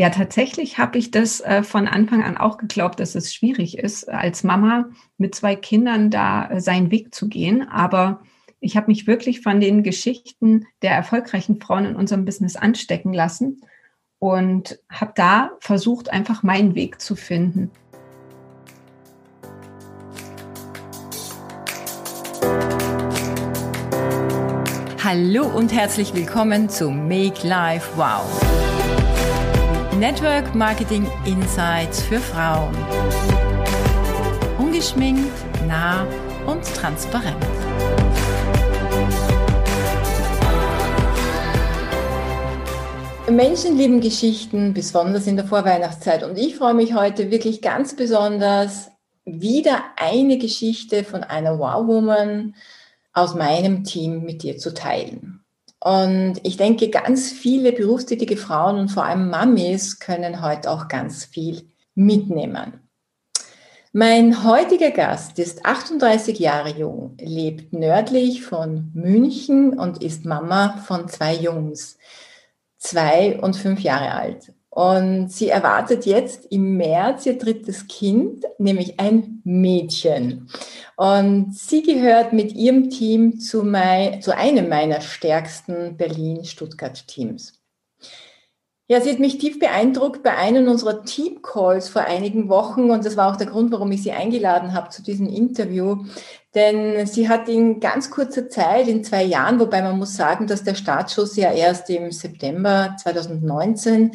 Ja, tatsächlich habe ich das äh, von Anfang an auch geglaubt, dass es schwierig ist, als Mama mit zwei Kindern da äh, seinen Weg zu gehen. Aber ich habe mich wirklich von den Geschichten der erfolgreichen Frauen in unserem Business anstecken lassen und habe da versucht, einfach meinen Weg zu finden. Hallo und herzlich willkommen zu Make Life Wow Network Marketing Insights für Frauen. Ungeschminkt, nah und transparent. Menschen lieben Geschichten, besonders in der Vorweihnachtszeit. Und ich freue mich heute wirklich ganz besonders, wieder eine Geschichte von einer Wow-Woman aus meinem Team mit dir zu teilen. Und ich denke, ganz viele berufstätige Frauen und vor allem Mamis können heute auch ganz viel mitnehmen. Mein heutiger Gast ist 38 Jahre jung, lebt nördlich von München und ist Mama von zwei Jungs, zwei und fünf Jahre alt. Und sie erwartet jetzt im März ihr drittes Kind, nämlich ein Mädchen. Und sie gehört mit ihrem Team zu, mein, zu einem meiner stärksten Berlin-Stuttgart-Teams. Ja, sie hat mich tief beeindruckt bei einem unserer Team-Calls vor einigen Wochen und das war auch der Grund, warum ich sie eingeladen habe zu diesem Interview. Denn sie hat in ganz kurzer Zeit, in zwei Jahren, wobei man muss sagen, dass der Startschuss ja erst im September 2019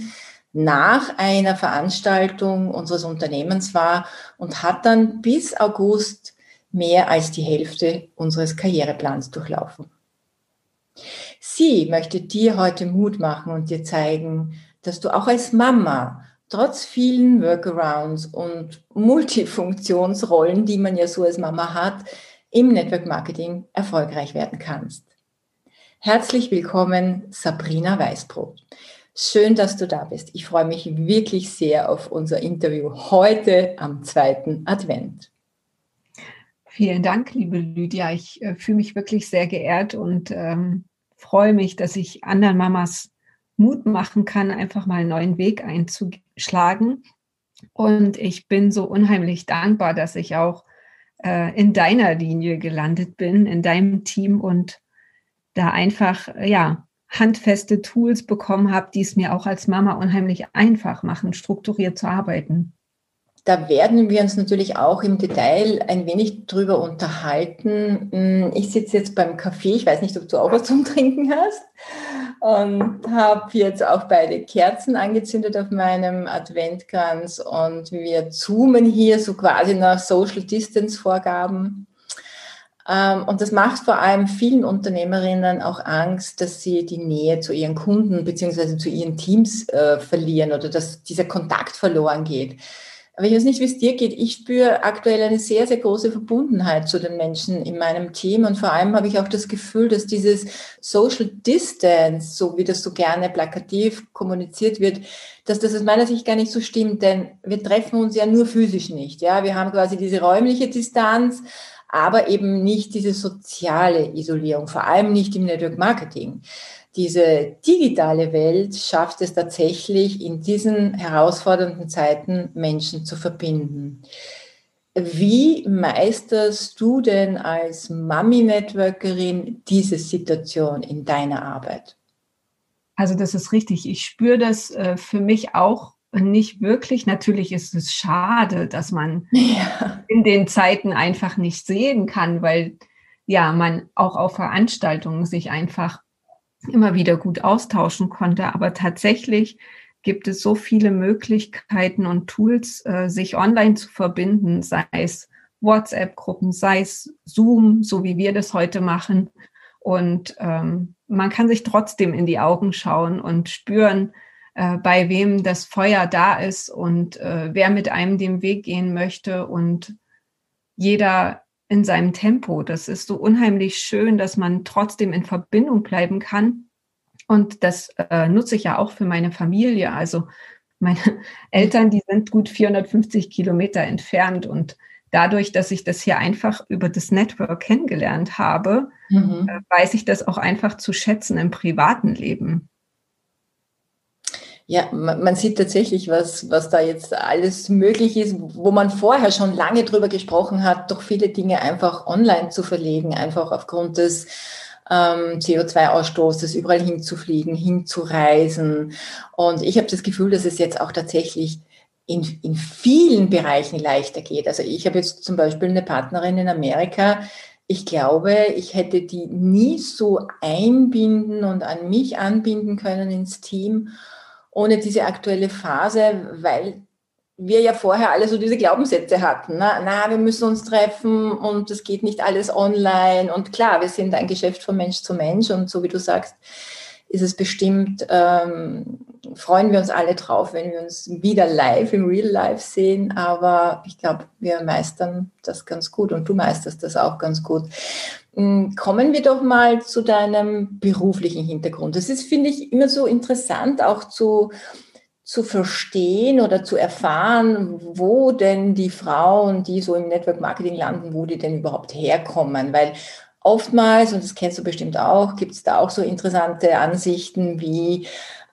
nach einer Veranstaltung unseres Unternehmens war und hat dann bis August mehr als die Hälfte unseres Karriereplans durchlaufen. Sie möchte dir heute Mut machen und dir zeigen, dass du auch als Mama trotz vielen Workarounds und Multifunktionsrollen, die man ja so als Mama hat, im Network Marketing erfolgreich werden kannst. Herzlich willkommen, Sabrina Weißbrot. Schön, dass du da bist. Ich freue mich wirklich sehr auf unser Interview heute am zweiten Advent. Vielen Dank, liebe Lydia. Ich äh, fühle mich wirklich sehr geehrt und ähm, freue mich, dass ich anderen Mamas Mut machen kann, einfach mal einen neuen Weg einzuschlagen. Und ich bin so unheimlich dankbar, dass ich auch äh, in deiner Linie gelandet bin, in deinem Team und da einfach, ja, handfeste Tools bekommen habe, die es mir auch als Mama unheimlich einfach machen, strukturiert zu arbeiten. Da werden wir uns natürlich auch im Detail ein wenig drüber unterhalten. Hm, ich sitze jetzt beim Kaffee, ich weiß nicht, ob du auch was zum Trinken hast, und habe jetzt auch beide Kerzen angezündet auf meinem Adventkranz und wir zoomen hier so quasi nach Social Distance Vorgaben. Ähm, und das macht vor allem vielen Unternehmerinnen auch Angst, dass sie die Nähe zu ihren Kunden beziehungsweise zu ihren Teams äh, verlieren oder dass dieser Kontakt verloren geht. Aber ich weiß nicht, wie es dir geht. Ich spüre aktuell eine sehr, sehr große Verbundenheit zu den Menschen in meinem Team. Und vor allem habe ich auch das Gefühl, dass dieses Social Distance, so wie das so gerne plakativ kommuniziert wird, dass das aus meiner Sicht gar nicht so stimmt. Denn wir treffen uns ja nur physisch nicht. Ja, wir haben quasi diese räumliche Distanz aber eben nicht diese soziale Isolierung, vor allem nicht im Network Marketing. Diese digitale Welt schafft es tatsächlich in diesen herausfordernden Zeiten Menschen zu verbinden. Wie meisterst du denn als Mami-Networkerin diese Situation in deiner Arbeit? Also das ist richtig. Ich spüre das äh, für mich auch nicht wirklich. Natürlich ist es schade, dass man ja. in den Zeiten einfach nicht sehen kann, weil ja man auch auf Veranstaltungen sich einfach immer wieder gut austauschen konnte. Aber tatsächlich gibt es so viele Möglichkeiten und Tools, äh, sich online zu verbinden, sei es WhatsApp-Gruppen, sei es Zoom, so wie wir das heute machen. Und ähm, man kann sich trotzdem in die Augen schauen und spüren, äh, bei wem das Feuer da ist und äh, wer mit einem den Weg gehen möchte und jeder in seinem Tempo. Das ist so unheimlich schön, dass man trotzdem in Verbindung bleiben kann. Und das äh, nutze ich ja auch für meine Familie. Also meine Eltern, die sind gut 450 Kilometer entfernt und dadurch, dass ich das hier einfach über das Network kennengelernt habe, mhm. äh, weiß ich das auch einfach zu schätzen im privaten Leben. Ja, man, sieht tatsächlich, was, was da jetzt alles möglich ist, wo man vorher schon lange drüber gesprochen hat, doch viele Dinge einfach online zu verlegen, einfach aufgrund des ähm, CO2-Ausstoßes, überall hinzufliegen, hinzureisen. Und ich habe das Gefühl, dass es jetzt auch tatsächlich in, in vielen Bereichen leichter geht. Also ich habe jetzt zum Beispiel eine Partnerin in Amerika, ich glaube, ich hätte die nie so einbinden und an mich anbinden können ins Team ohne diese aktuelle Phase, weil wir ja vorher alle so diese Glaubenssätze hatten. Na, na, wir müssen uns treffen und es geht nicht alles online. Und klar, wir sind ein Geschäft von Mensch zu Mensch und so wie du sagst, ist es bestimmt, ähm, freuen wir uns alle drauf, wenn wir uns wieder live im Real Life sehen. Aber ich glaube, wir meistern das ganz gut und du meisterst das auch ganz gut. Hm, kommen wir doch mal zu deinem beruflichen Hintergrund. Das ist, finde ich, immer so interessant, auch zu, zu verstehen oder zu erfahren, wo denn die Frauen, die so im Network Marketing landen, wo die denn überhaupt herkommen. Weil oftmals, und das kennst du bestimmt auch, gibt es da auch so interessante Ansichten wie,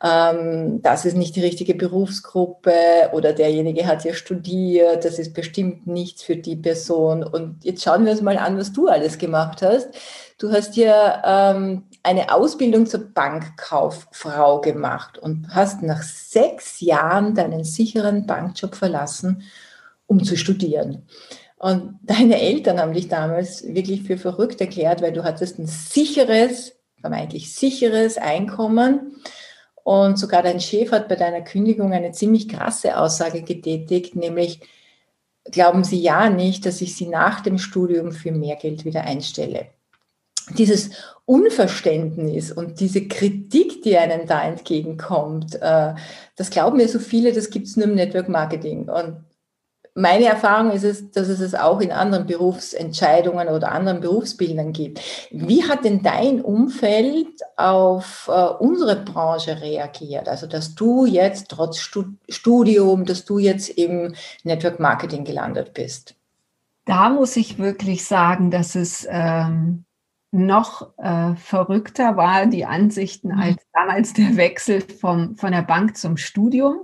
ähm, das ist nicht die richtige Berufsgruppe oder derjenige hat ja studiert, das ist bestimmt nichts für die Person. Und jetzt schauen wir uns mal an, was du alles gemacht hast. Du hast ja ähm, eine Ausbildung zur Bankkauffrau gemacht und hast nach sechs Jahren deinen sicheren Bankjob verlassen, um zu studieren. Und deine Eltern haben dich damals wirklich für verrückt erklärt, weil du hattest ein sicheres, vermeintlich sicheres Einkommen. Und sogar dein Chef hat bei deiner Kündigung eine ziemlich krasse Aussage getätigt, nämlich, glauben Sie ja nicht, dass ich Sie nach dem Studium für mehr Geld wieder einstelle. Dieses Unverständnis und diese Kritik, die einem da entgegenkommt, äh, das glauben mir so viele, das gibt es nur im Network Marketing. Und meine Erfahrung ist es, dass es es auch in anderen Berufsentscheidungen oder anderen Berufsbildern gibt. Wie hat denn dein Umfeld auf äh, unsere Branche reagiert? Also, dass du jetzt trotz Studium, dass du jetzt im Network Marketing gelandet bist? Da muss ich wirklich sagen, dass es ähm, noch äh, verrückter war, die Ansichten, mhm. als damals der Wechsel vom, von der Bank zum Studium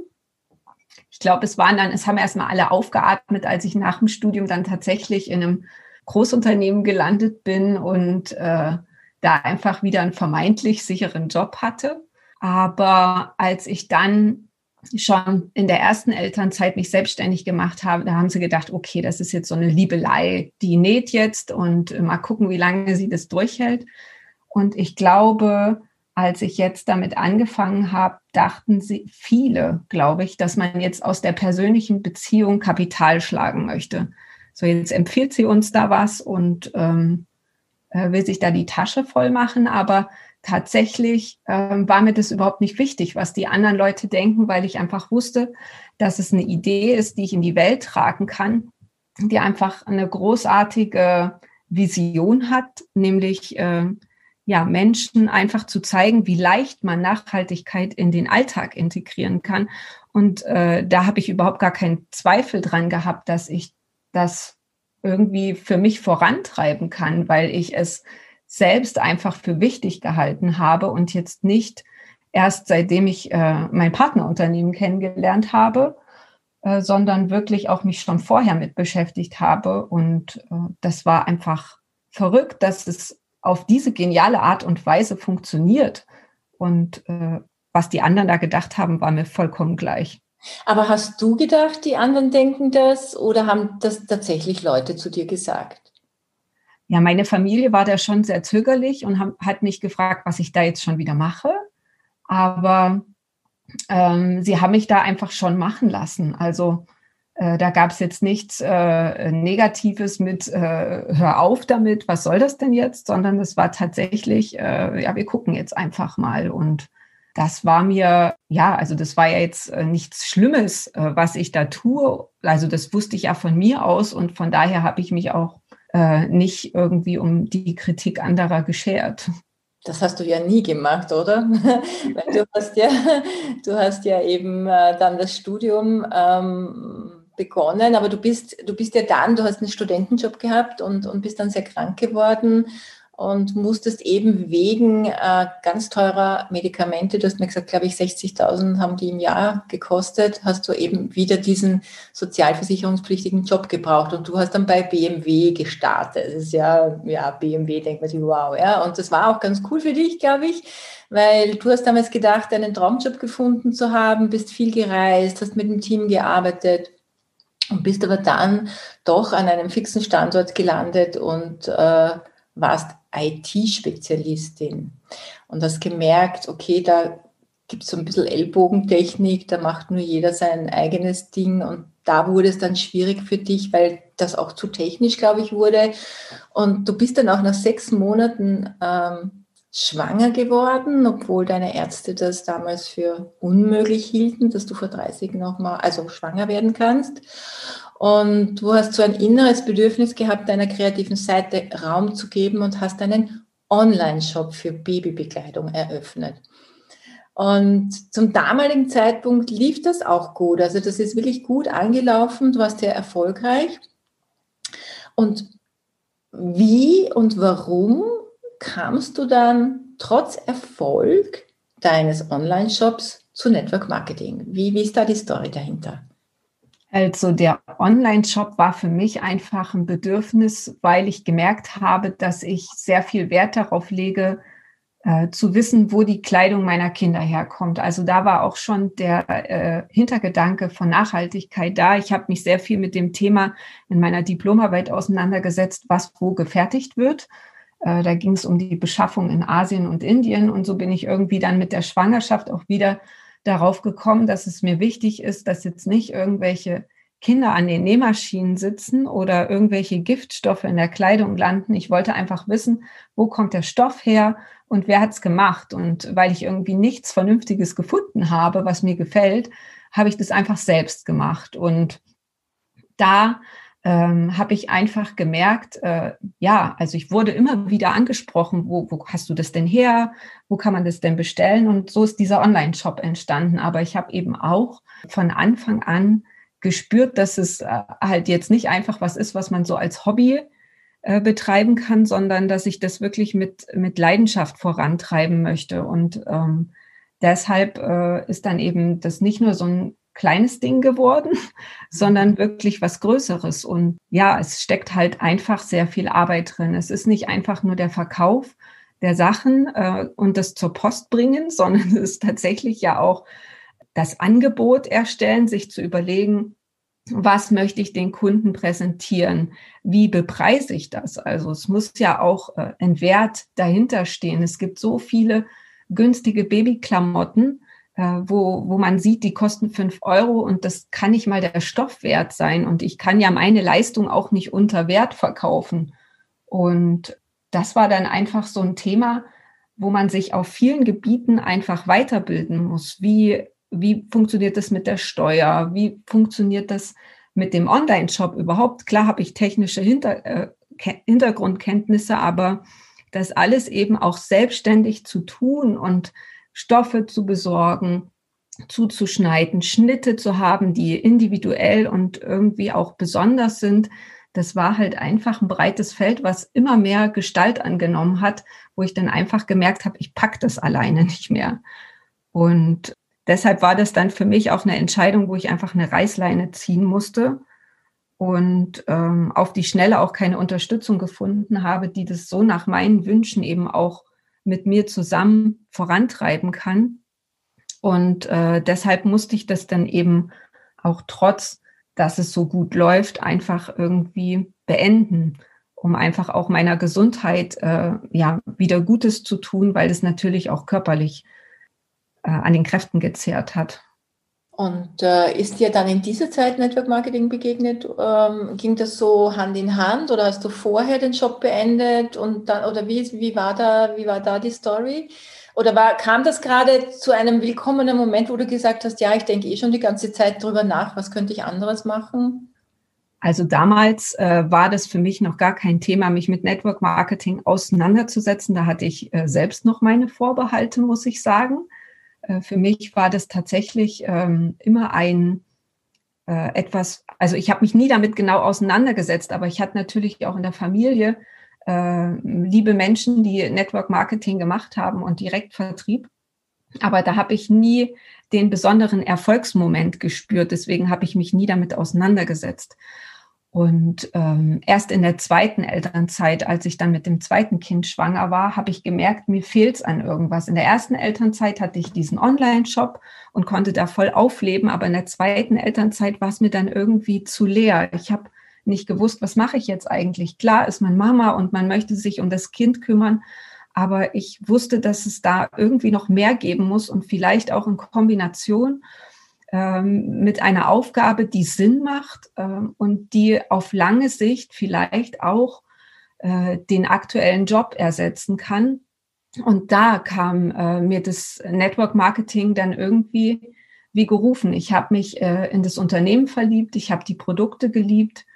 ich glaube, es waren dann, es haben erstmal alle aufgeatmet, als ich nach dem Studium dann tatsächlich in einem Großunternehmen gelandet bin und äh, da einfach wieder einen vermeintlich sicheren Job hatte. Aber als ich dann schon in der ersten Elternzeit mich selbstständig gemacht habe, da haben sie gedacht, okay, das ist jetzt so eine Liebelei, die näht jetzt und mal gucken, wie lange sie das durchhält. Und ich glaube, als ich jetzt damit angefangen habe, dachten sie viele, glaube ich, dass man jetzt aus der persönlichen Beziehung Kapital schlagen möchte. So, jetzt empfiehlt sie uns da was und ähm, äh, will sich da die Tasche voll machen, aber tatsächlich ähm, war mir das überhaupt nicht wichtig, was die anderen Leute denken, weil ich einfach wusste, dass es eine Idee ist, die ich in die Welt tragen kann, die einfach eine großartige Vision hat, nämlich äh, ja, Menschen einfach zu zeigen, wie leicht man Nachhaltigkeit in den Alltag integrieren kann. Und äh, da habe ich überhaupt gar keinen Zweifel dran gehabt, dass ich das irgendwie für mich vorantreiben kann, weil ich es selbst einfach für wichtig gehalten habe und jetzt nicht erst seitdem ich äh, mein Partnerunternehmen kennengelernt habe, äh, sondern wirklich auch mich schon vorher mit beschäftigt habe. Und äh, das war einfach verrückt, dass es auf diese geniale Art und Weise funktioniert. Und äh, was die anderen da gedacht haben, war mir vollkommen gleich. Aber hast du gedacht, die anderen denken das oder haben das tatsächlich Leute zu dir gesagt? Ja, meine Familie war da schon sehr zögerlich und hat mich gefragt, was ich da jetzt schon wieder mache. Aber ähm, sie haben mich da einfach schon machen lassen. Also da gab es jetzt nichts äh, Negatives mit, äh, hör auf damit, was soll das denn jetzt, sondern es war tatsächlich, äh, ja, wir gucken jetzt einfach mal. Und das war mir, ja, also das war ja jetzt äh, nichts Schlimmes, äh, was ich da tue. Also das wusste ich ja von mir aus und von daher habe ich mich auch äh, nicht irgendwie um die Kritik anderer geschert. Das hast du ja nie gemacht, oder? Du hast ja, du hast ja eben äh, dann das Studium ähm, begonnen, aber du bist, du bist ja dann, du hast einen Studentenjob gehabt und, und bist dann sehr krank geworden und musstest eben wegen äh, ganz teurer Medikamente, du hast mir gesagt, glaube ich, 60.000 haben die im Jahr gekostet, hast du eben wieder diesen sozialversicherungspflichtigen Job gebraucht und du hast dann bei BMW gestartet. Das ist ja, ja, BMW, denkt man sich, wow, ja. Und das war auch ganz cool für dich, glaube ich, weil du hast damals gedacht, einen Traumjob gefunden zu haben, bist viel gereist, hast mit dem Team gearbeitet und bist aber dann doch an einem fixen Standort gelandet und äh, warst IT-Spezialistin und hast gemerkt, okay, da gibt es so ein bisschen Ellbogentechnik, da macht nur jeder sein eigenes Ding und da wurde es dann schwierig für dich, weil das auch zu technisch, glaube ich, wurde. Und du bist dann auch nach sechs Monaten ähm, schwanger geworden, obwohl deine Ärzte das damals für unmöglich hielten, dass du vor 30 nochmal, also schwanger werden kannst. Und du hast so ein inneres Bedürfnis gehabt, deiner kreativen Seite Raum zu geben und hast einen Online-Shop für Babybekleidung eröffnet. Und zum damaligen Zeitpunkt lief das auch gut. Also das ist wirklich gut angelaufen. Du warst sehr erfolgreich. Und wie und warum kamst du dann trotz Erfolg deines Online-Shops zu Network Marketing? Wie, wie ist da die Story dahinter? Also der Online-Shop war für mich einfach ein Bedürfnis, weil ich gemerkt habe, dass ich sehr viel Wert darauf lege, äh, zu wissen, wo die Kleidung meiner Kinder herkommt. Also da war auch schon der äh, Hintergedanke von Nachhaltigkeit da. Ich habe mich sehr viel mit dem Thema in meiner Diplomarbeit auseinandergesetzt, was wo gefertigt wird. Äh, da ging es um die Beschaffung in Asien und Indien. Und so bin ich irgendwie dann mit der Schwangerschaft auch wieder darauf gekommen, dass es mir wichtig ist, dass jetzt nicht irgendwelche Kinder an den Nähmaschinen sitzen oder irgendwelche Giftstoffe in der Kleidung landen. Ich wollte einfach wissen, wo kommt der Stoff her und wer hat es gemacht. Und weil ich irgendwie nichts Vernünftiges gefunden habe, was mir gefällt, habe ich das einfach selbst gemacht. Und da ähm, habe ich einfach gemerkt, äh, ja, also ich wurde immer wieder angesprochen, wo, wo hast du das denn her? Wo kann man das denn bestellen? Und so ist dieser Online-Shop entstanden. Aber ich habe eben auch von Anfang an gespürt, dass es äh, halt jetzt nicht einfach was ist, was man so als Hobby äh, betreiben kann, sondern dass ich das wirklich mit, mit Leidenschaft vorantreiben möchte. Und ähm, deshalb äh, ist dann eben das nicht nur so ein kleines Ding geworden, sondern wirklich was Größeres. Und ja, es steckt halt einfach sehr viel Arbeit drin. Es ist nicht einfach nur der Verkauf der Sachen äh, und das zur Post bringen, sondern es ist tatsächlich ja auch das Angebot erstellen, sich zu überlegen, was möchte ich den Kunden präsentieren? Wie bepreise ich das? Also es muss ja auch äh, ein Wert dahinter stehen. Es gibt so viele günstige Babyklamotten, wo, wo man sieht, die kosten fünf Euro und das kann nicht mal der Stoff wert sein. Und ich kann ja meine Leistung auch nicht unter Wert verkaufen. Und das war dann einfach so ein Thema, wo man sich auf vielen Gebieten einfach weiterbilden muss. Wie, wie funktioniert das mit der Steuer? Wie funktioniert das mit dem Online-Shop überhaupt? Klar habe ich technische Hinter, äh, Hintergrundkenntnisse, aber das alles eben auch selbstständig zu tun und Stoffe zu besorgen, zuzuschneiden, Schnitte zu haben, die individuell und irgendwie auch besonders sind. Das war halt einfach ein breites Feld, was immer mehr Gestalt angenommen hat, wo ich dann einfach gemerkt habe, ich pack das alleine nicht mehr. Und deshalb war das dann für mich auch eine Entscheidung, wo ich einfach eine Reißleine ziehen musste und ähm, auf die Schnelle auch keine Unterstützung gefunden habe, die das so nach meinen Wünschen eben auch mit mir zusammen vorantreiben kann. Und äh, deshalb musste ich das dann eben auch trotz, dass es so gut läuft, einfach irgendwie beenden, um einfach auch meiner Gesundheit äh, ja wieder Gutes zu tun, weil es natürlich auch körperlich äh, an den Kräften gezehrt hat. Und äh, ist dir dann in dieser Zeit Network Marketing begegnet? Ähm, ging das so Hand in Hand oder hast du vorher den Job beendet und dann oder wie, wie war da wie war da die Story? Oder war, kam das gerade zu einem willkommenen Moment, wo du gesagt hast, ja, ich denke eh schon die ganze Zeit drüber nach, was könnte ich anderes machen? Also damals äh, war das für mich noch gar kein Thema, mich mit Network Marketing auseinanderzusetzen. Da hatte ich äh, selbst noch meine Vorbehalte, muss ich sagen. Äh, für mich war das tatsächlich ähm, immer ein äh, etwas, also ich habe mich nie damit genau auseinandergesetzt, aber ich hatte natürlich auch in der Familie äh, liebe Menschen, die Network Marketing gemacht haben und Direktvertrieb. Aber da habe ich nie den besonderen Erfolgsmoment gespürt. Deswegen habe ich mich nie damit auseinandergesetzt. Und ähm, erst in der zweiten Elternzeit, als ich dann mit dem zweiten Kind schwanger war, habe ich gemerkt, mir fehlt es an irgendwas. In der ersten Elternzeit hatte ich diesen Online-Shop und konnte da voll aufleben, aber in der zweiten Elternzeit war es mir dann irgendwie zu leer. Ich habe nicht gewusst, was mache ich jetzt eigentlich. Klar ist man Mama und man möchte sich um das Kind kümmern, aber ich wusste, dass es da irgendwie noch mehr geben muss und vielleicht auch in Kombination ähm, mit einer Aufgabe, die Sinn macht ähm, und die auf lange Sicht vielleicht auch äh, den aktuellen Job ersetzen kann. Und da kam äh, mir das Network Marketing dann irgendwie wie gerufen. Ich habe mich äh, in das Unternehmen verliebt, ich habe die Produkte geliebt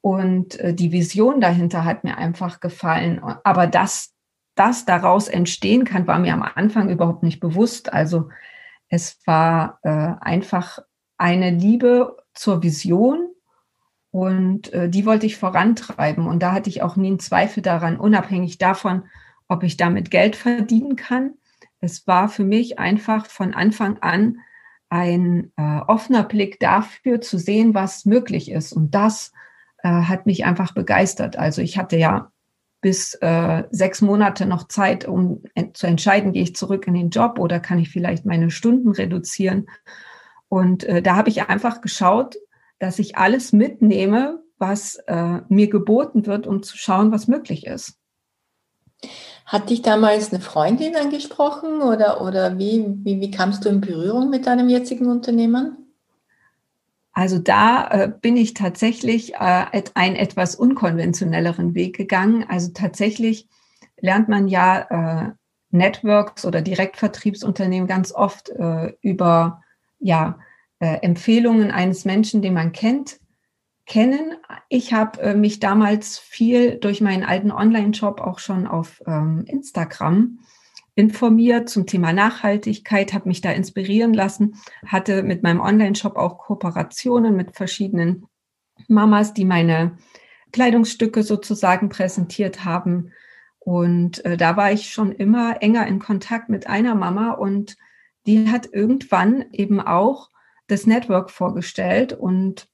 und äh, die Vision dahinter hat mir einfach gefallen. Aber dass das daraus entstehen kann, war mir am Anfang überhaupt nicht bewusst. Also es war äh, einfach eine Liebe zur Vision und äh, die wollte ich vorantreiben. Und da hatte ich auch nie einen Zweifel daran, unabhängig davon, ob ich damit Geld verdienen kann. Es war für mich einfach von Anfang an ein äh, offener Blick dafür zu sehen, was möglich ist. Und das äh, hat mich einfach begeistert. Also ich hatte ja bis äh, sechs Monate noch Zeit, um zu entscheiden, gehe ich zurück in den Job oder kann ich vielleicht meine Stunden reduzieren. Und äh, da habe ich einfach geschaut, dass ich alles mitnehme, was äh, mir geboten wird, um zu schauen, was möglich ist. Hat dich damals eine Freundin angesprochen oder, oder wie, wie, wie kamst du in Berührung mit deinem jetzigen Unternehmen? Also da äh, bin ich tatsächlich äh, einen etwas unkonventionelleren Weg gegangen. Also tatsächlich lernt man ja äh, Networks oder Direktvertriebsunternehmen ganz oft äh, über ja, äh, Empfehlungen eines Menschen, den man kennt, kennen. Ich habe äh, mich damals viel durch meinen alten Online-Shop auch schon auf ähm, Instagram informiert zum Thema Nachhaltigkeit, habe mich da inspirieren lassen, hatte mit meinem Online-Shop auch Kooperationen mit verschiedenen Mamas, die meine Kleidungsstücke sozusagen präsentiert haben. Und äh, da war ich schon immer enger in Kontakt mit einer Mama und die hat irgendwann eben auch das Network vorgestellt und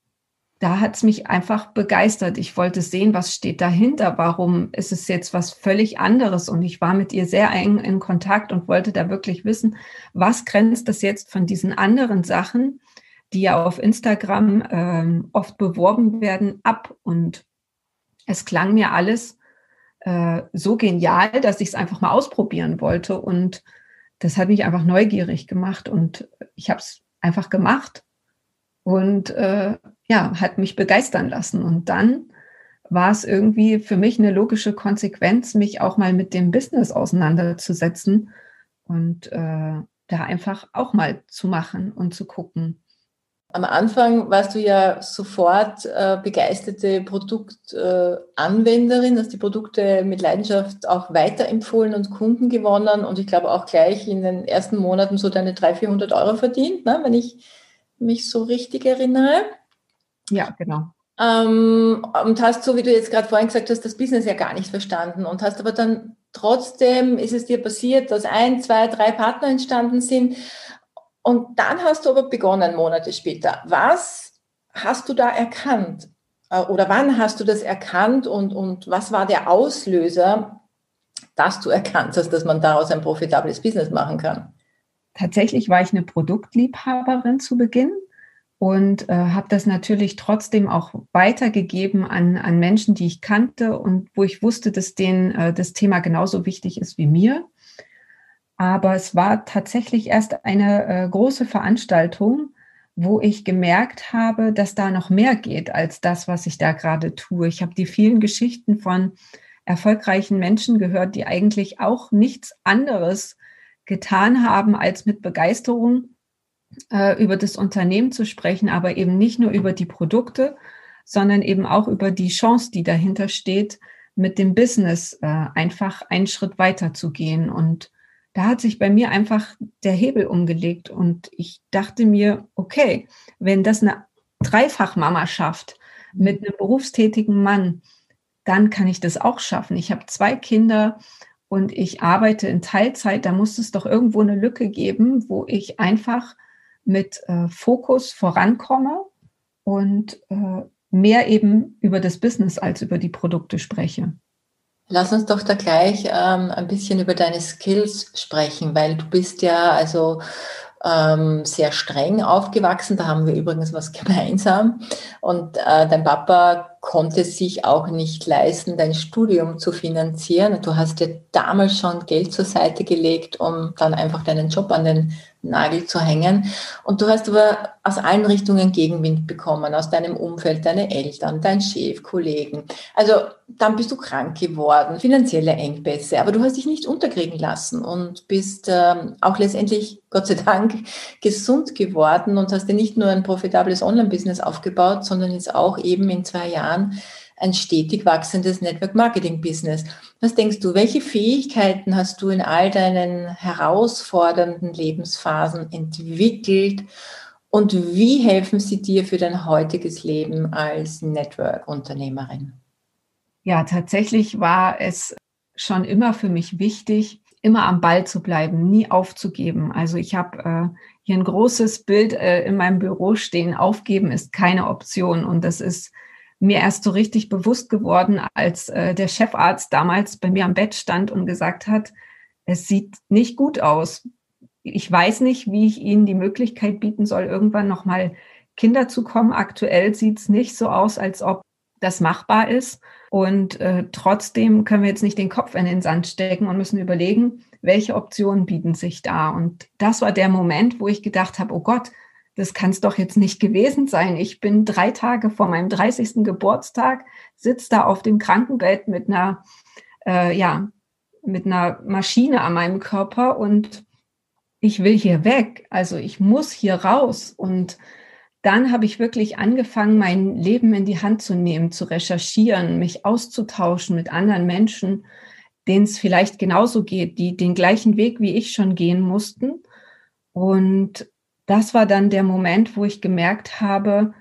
da hat es mich einfach begeistert. Ich wollte sehen, was steht dahinter, warum ist es jetzt was völlig anderes. Und ich war mit ihr sehr eng in Kontakt und wollte da wirklich wissen, was grenzt das jetzt von diesen anderen Sachen, die ja auf Instagram ähm, oft beworben werden, ab. Und es klang mir alles äh, so genial, dass ich es einfach mal ausprobieren wollte. Und das hat mich einfach neugierig gemacht und ich habe es einfach gemacht. Und äh, ja, hat mich begeistern lassen. Und dann war es irgendwie für mich eine logische Konsequenz, mich auch mal mit dem Business auseinanderzusetzen und äh, da einfach auch mal zu machen und zu gucken. Am Anfang warst du ja sofort äh, begeisterte Produktanwenderin, äh, hast die Produkte mit Leidenschaft auch weiterempfohlen und Kunden gewonnen und ich glaube auch gleich in den ersten Monaten so deine 300, 400 Euro verdient, ne, wenn ich mich so richtig erinnere. Ja, genau. Ähm, und hast, so wie du jetzt gerade vorhin gesagt hast, das Business ja gar nicht verstanden und hast aber dann trotzdem ist es dir passiert, dass ein, zwei, drei Partner entstanden sind und dann hast du aber begonnen, Monate später. Was hast du da erkannt? Äh, oder wann hast du das erkannt und, und was war der Auslöser, dass du erkannt hast, dass man daraus ein profitables Business machen kann? Tatsächlich war ich eine Produktliebhaberin zu Beginn und äh, habe das natürlich trotzdem auch weitergegeben an, an Menschen, die ich kannte und wo ich wusste, dass denen äh, das Thema genauso wichtig ist wie mir. Aber es war tatsächlich erst eine äh, große Veranstaltung, wo ich gemerkt habe, dass da noch mehr geht als das, was ich da gerade tue. Ich habe die vielen Geschichten von erfolgreichen Menschen gehört, die eigentlich auch nichts anderes getan haben, als mit Begeisterung äh, über das Unternehmen zu sprechen, aber eben nicht nur über die Produkte, sondern eben auch über die Chance, die dahinter steht, mit dem Business äh, einfach einen Schritt weiter zu gehen. Und da hat sich bei mir einfach der Hebel umgelegt und ich dachte mir, okay, wenn das eine Dreifachmama schafft mit einem berufstätigen Mann, dann kann ich das auch schaffen. Ich habe zwei Kinder und ich arbeite in Teilzeit. Da muss es doch irgendwo eine Lücke geben, wo ich einfach mit äh, Fokus vorankomme und äh, mehr eben über das Business als über die Produkte spreche. Lass uns doch da gleich ähm, ein bisschen über deine Skills sprechen, weil du bist ja also ähm, sehr streng aufgewachsen. Da haben wir übrigens was gemeinsam. Und äh, dein Papa konnte sich auch nicht leisten, dein Studium zu finanzieren. Du hast dir damals schon Geld zur Seite gelegt, um dann einfach deinen Job an den Nagel zu hängen. Und du hast aber aus allen Richtungen Gegenwind bekommen, aus deinem Umfeld, deine Eltern, dein Chef, Kollegen. Also dann bist du krank geworden, finanzielle Engpässe, aber du hast dich nicht unterkriegen lassen und bist ähm, auch letztendlich, Gott sei Dank, gesund geworden und hast dir nicht nur ein profitables Online-Business aufgebaut, sondern jetzt auch eben in zwei Jahren ein stetig wachsendes Network Marketing Business. Was denkst du, welche Fähigkeiten hast du in all deinen herausfordernden Lebensphasen entwickelt und wie helfen sie dir für dein heutiges Leben als Network-Unternehmerin? Ja, tatsächlich war es schon immer für mich wichtig, immer am Ball zu bleiben, nie aufzugeben. Also ich habe äh, hier ein großes Bild äh, in meinem Büro stehen. Aufgeben ist keine Option und das ist mir erst so richtig bewusst geworden, als äh, der Chefarzt damals bei mir am Bett stand und gesagt hat, es sieht nicht gut aus. Ich weiß nicht, wie ich Ihnen die Möglichkeit bieten soll, irgendwann nochmal Kinder zu kommen. Aktuell sieht es nicht so aus, als ob das machbar ist. Und äh, trotzdem können wir jetzt nicht den Kopf in den Sand stecken und müssen überlegen, welche Optionen bieten sich da. Und das war der Moment, wo ich gedacht habe, oh Gott, das kann es doch jetzt nicht gewesen sein. Ich bin drei Tage vor meinem 30. Geburtstag, sitze da auf dem Krankenbett mit einer, äh, ja, mit einer Maschine an meinem Körper und ich will hier weg. Also ich muss hier raus. Und dann habe ich wirklich angefangen, mein Leben in die Hand zu nehmen, zu recherchieren, mich auszutauschen mit anderen Menschen, denen es vielleicht genauso geht, die den gleichen Weg wie ich schon gehen mussten. Und das war dann der Moment, wo ich gemerkt habe,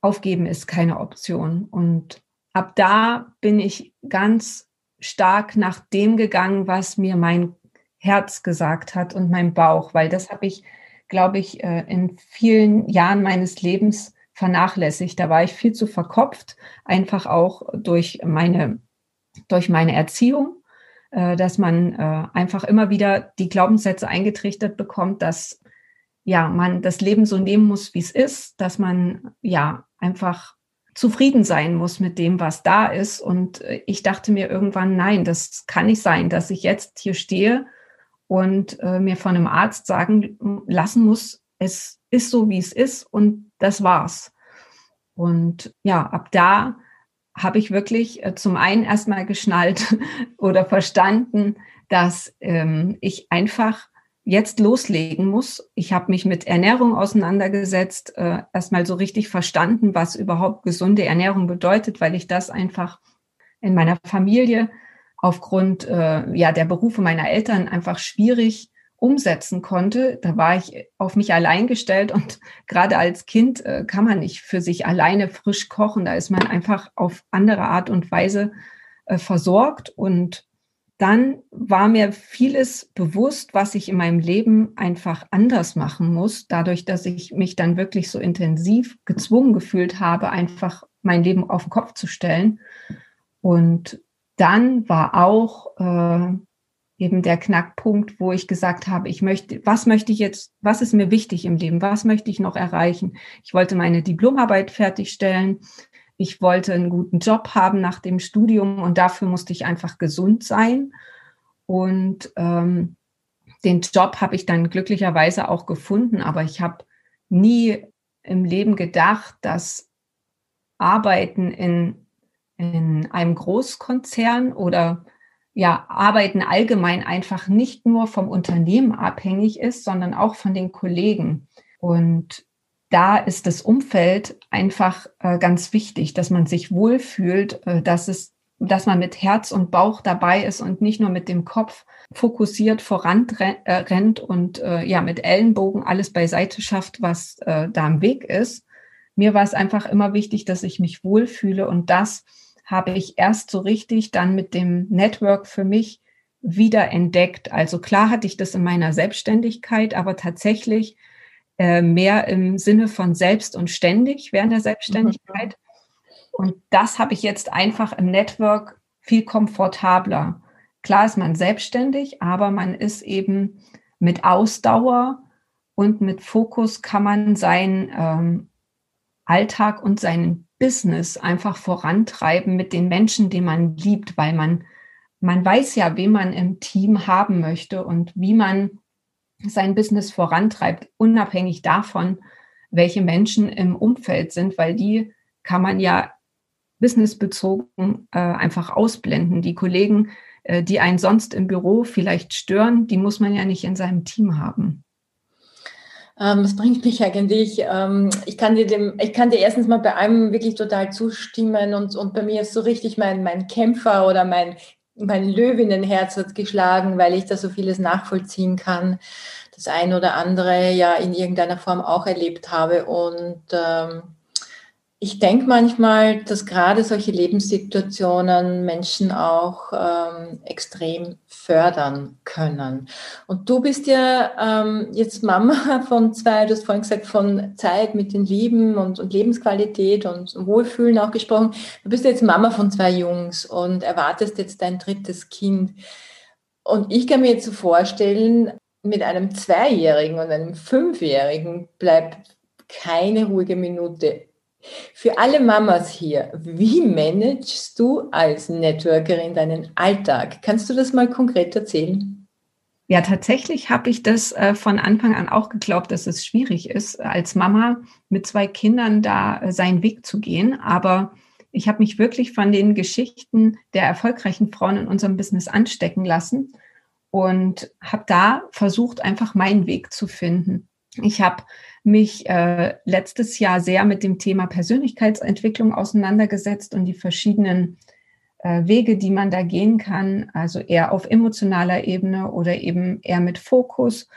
aufgeben ist keine Option. Und ab da bin ich ganz stark nach dem gegangen, was mir mein Herz gesagt hat und mein Bauch, weil das habe ich, glaube ich, äh, in vielen Jahren meines Lebens vernachlässigt. Da war ich viel zu verkopft, einfach auch durch meine, durch meine Erziehung, äh, dass man äh, einfach immer wieder die Glaubenssätze eingetrichtert bekommt, dass ja, man das Leben so nehmen muss, wie es ist, dass man ja einfach zufrieden sein muss mit dem, was da ist. Und äh, ich dachte mir irgendwann, nein, das kann nicht sein, dass ich jetzt hier stehe und äh, mir von einem Arzt sagen lassen muss, es ist so, wie es ist und das war's. Und ja, ab da habe ich wirklich äh, zum einen erstmal geschnallt oder verstanden, dass ähm, ich einfach jetzt loslegen muss. Ich habe mich mit Ernährung auseinandergesetzt, äh, erstmal so richtig verstanden, was überhaupt gesunde Ernährung bedeutet, weil ich das einfach in meiner Familie aufgrund äh, ja der Berufe meiner Eltern einfach schwierig umsetzen konnte. Da war ich auf mich allein gestellt und gerade als Kind äh, kann man nicht für sich alleine frisch kochen. Da ist man einfach auf andere Art und Weise äh, versorgt und dann war mir vieles bewusst, was ich in meinem Leben einfach anders machen muss, dadurch, dass ich mich dann wirklich so intensiv gezwungen gefühlt habe, einfach mein Leben auf den Kopf zu stellen. Und dann war auch äh, eben der Knackpunkt, wo ich gesagt habe, ich möchte, was möchte ich jetzt, was ist mir wichtig im Leben, was möchte ich noch erreichen? Ich wollte meine Diplomarbeit fertigstellen. Ich wollte einen guten Job haben nach dem Studium und dafür musste ich einfach gesund sein. Und ähm, den Job habe ich dann glücklicherweise auch gefunden, aber ich habe nie im Leben gedacht, dass Arbeiten in, in einem Großkonzern oder ja, Arbeiten allgemein einfach nicht nur vom Unternehmen abhängig ist, sondern auch von den Kollegen. Und da ist das Umfeld einfach äh, ganz wichtig, dass man sich wohlfühlt, äh, dass es, dass man mit Herz und Bauch dabei ist und nicht nur mit dem Kopf fokussiert voranrennt und äh, ja mit Ellenbogen alles beiseite schafft, was äh, da im Weg ist. Mir war es einfach immer wichtig, dass ich mich wohlfühle und das habe ich erst so richtig dann mit dem Network für mich wieder entdeckt. Also klar hatte ich das in meiner Selbstständigkeit, aber tatsächlich äh, mehr im Sinne von selbst und ständig während der Selbstständigkeit. Mhm. Und das habe ich jetzt einfach im Network viel komfortabler. Klar ist man selbstständig, aber man ist eben mit Ausdauer und mit Fokus kann man seinen ähm, Alltag und sein Business einfach vorantreiben mit den Menschen, die man liebt, weil man, man weiß ja, wen man im Team haben möchte und wie man sein Business vorantreibt, unabhängig davon, welche Menschen im Umfeld sind, weil die kann man ja businessbezogen äh, einfach ausblenden. Die Kollegen, äh, die einen sonst im Büro vielleicht stören, die muss man ja nicht in seinem Team haben. Ähm, das bringt mich eigentlich, ähm, ich, kann dir dem, ich kann dir erstens mal bei allem wirklich total zustimmen und, und bei mir ist so richtig mein, mein Kämpfer oder mein, mein Löwinnenherz hat geschlagen, weil ich da so vieles nachvollziehen kann. Das ein oder andere ja in irgendeiner Form auch erlebt habe und ähm, ich denke manchmal, dass gerade solche Lebenssituationen Menschen auch ähm, extrem fördern können. Und du bist ja ähm, jetzt Mama von zwei, du hast vorhin gesagt, von Zeit mit den Lieben und, und Lebensqualität und Wohlfühlen auch gesprochen. Du bist jetzt Mama von zwei Jungs und erwartest jetzt dein drittes Kind. Und ich kann mir jetzt so vorstellen, mit einem Zweijährigen und einem Fünfjährigen bleibt keine ruhige Minute für alle Mamas hier, wie managst du als Networkerin deinen Alltag? Kannst du das mal konkret erzählen? Ja, tatsächlich habe ich das äh, von Anfang an auch geglaubt, dass es schwierig ist, als Mama mit zwei Kindern da äh, seinen Weg zu gehen. Aber ich habe mich wirklich von den Geschichten der erfolgreichen Frauen in unserem Business anstecken lassen und habe da versucht, einfach meinen Weg zu finden. Ich habe mich äh, letztes Jahr sehr mit dem Thema Persönlichkeitsentwicklung auseinandergesetzt und die verschiedenen äh, Wege, die man da gehen kann, also eher auf emotionaler Ebene oder eben eher mit Fokus.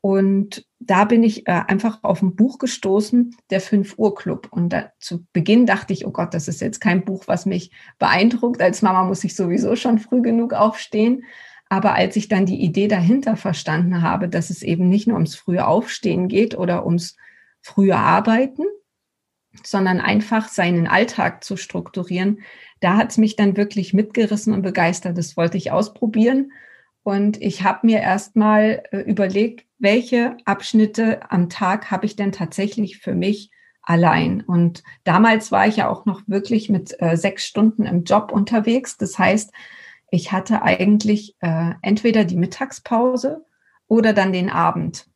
Und da bin ich äh, einfach auf ein Buch gestoßen, der 5 Uhr Club. Und da, zu Beginn dachte ich, oh Gott, das ist jetzt kein Buch, was mich beeindruckt. Als Mama muss ich sowieso schon früh genug aufstehen. Aber als ich dann die Idee dahinter verstanden habe, dass es eben nicht nur ums frühe Aufstehen geht oder ums frühe Arbeiten, sondern einfach seinen Alltag zu strukturieren, da hat es mich dann wirklich mitgerissen und begeistert. Das wollte ich ausprobieren. Und ich habe mir erstmal äh, überlegt, welche Abschnitte am Tag habe ich denn tatsächlich für mich allein. Und damals war ich ja auch noch wirklich mit äh, sechs Stunden im Job unterwegs. Das heißt, ich hatte eigentlich äh, entweder die Mittagspause oder dann den Abend.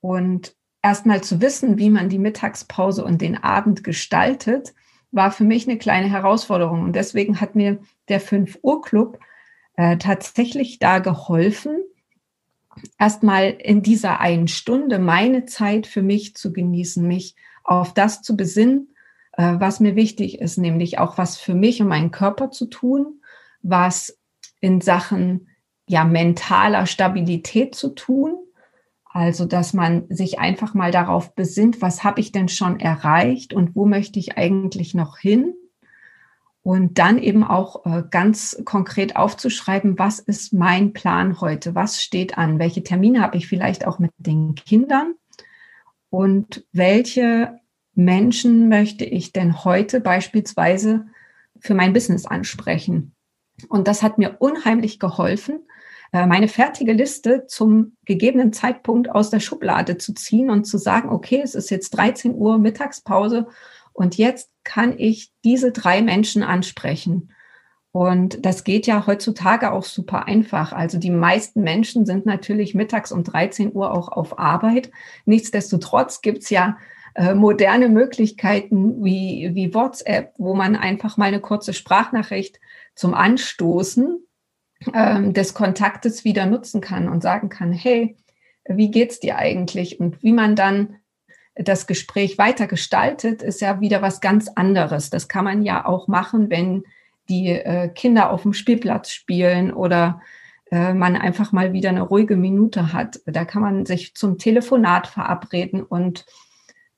Und erstmal zu wissen, wie man die Mittagspause und den Abend gestaltet, war für mich eine kleine Herausforderung. Und deswegen hat mir der 5 Uhr Club äh, tatsächlich da geholfen, erstmal in dieser einen Stunde meine Zeit für mich zu genießen, mich auf das zu besinnen, äh, was mir wichtig ist, nämlich auch was für mich und meinen Körper zu tun was in Sachen ja mentaler Stabilität zu tun. Also, dass man sich einfach mal darauf besinnt, was habe ich denn schon erreicht und wo möchte ich eigentlich noch hin? Und dann eben auch äh, ganz konkret aufzuschreiben, was ist mein Plan heute? Was steht an? Welche Termine habe ich vielleicht auch mit den Kindern? Und welche Menschen möchte ich denn heute beispielsweise für mein Business ansprechen? Und das hat mir unheimlich geholfen, äh, meine fertige Liste zum gegebenen Zeitpunkt aus der Schublade zu ziehen und zu sagen, okay, es ist jetzt 13 Uhr Mittagspause und jetzt kann ich diese drei Menschen ansprechen. Und das geht ja heutzutage auch super einfach. Also die meisten Menschen sind natürlich mittags um 13 Uhr auch auf Arbeit. Nichtsdestotrotz gibt's ja äh, moderne Möglichkeiten wie, wie WhatsApp, wo man einfach mal eine kurze Sprachnachricht zum Anstoßen ähm, des Kontaktes wieder nutzen kann und sagen kann, hey, wie geht's dir eigentlich? Und wie man dann das Gespräch weiter gestaltet, ist ja wieder was ganz anderes. Das kann man ja auch machen, wenn die äh, Kinder auf dem Spielplatz spielen oder äh, man einfach mal wieder eine ruhige Minute hat. Da kann man sich zum Telefonat verabreden und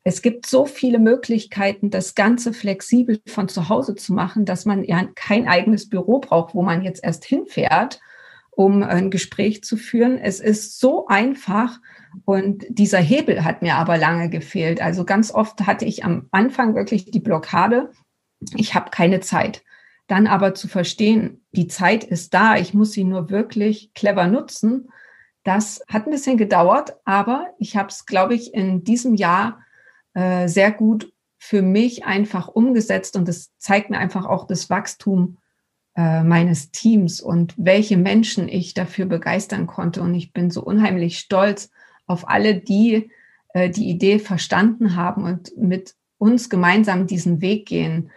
es gibt so viele Möglichkeiten, das Ganze flexibel von zu Hause zu machen, dass man ja kein eigenes Büro braucht, wo man jetzt erst hinfährt, um ein Gespräch zu führen. Es ist so einfach und dieser Hebel hat mir aber lange gefehlt. Also ganz oft hatte ich am Anfang wirklich die Blockade, ich habe keine Zeit. Dann aber zu verstehen, die Zeit ist da, ich muss sie nur wirklich clever nutzen. Das hat ein bisschen gedauert, aber ich habe es, glaube ich, in diesem Jahr äh, sehr gut für mich einfach umgesetzt und es zeigt mir einfach auch das Wachstum äh, meines Teams und welche Menschen ich dafür begeistern konnte. Und ich bin so unheimlich stolz auf alle, die äh, die Idee verstanden haben und mit uns gemeinsam diesen Weg gehen.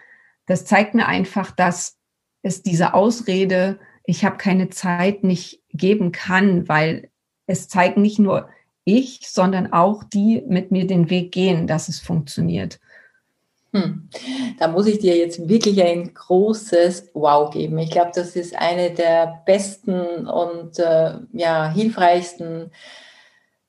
Das zeigt mir einfach, dass es diese Ausrede, ich habe keine Zeit, nicht geben kann, weil es zeigt nicht nur ich, sondern auch die mit mir den Weg gehen, dass es funktioniert. Hm. Da muss ich dir jetzt wirklich ein großes Wow geben. Ich glaube, das ist eine der besten und äh, ja, hilfreichsten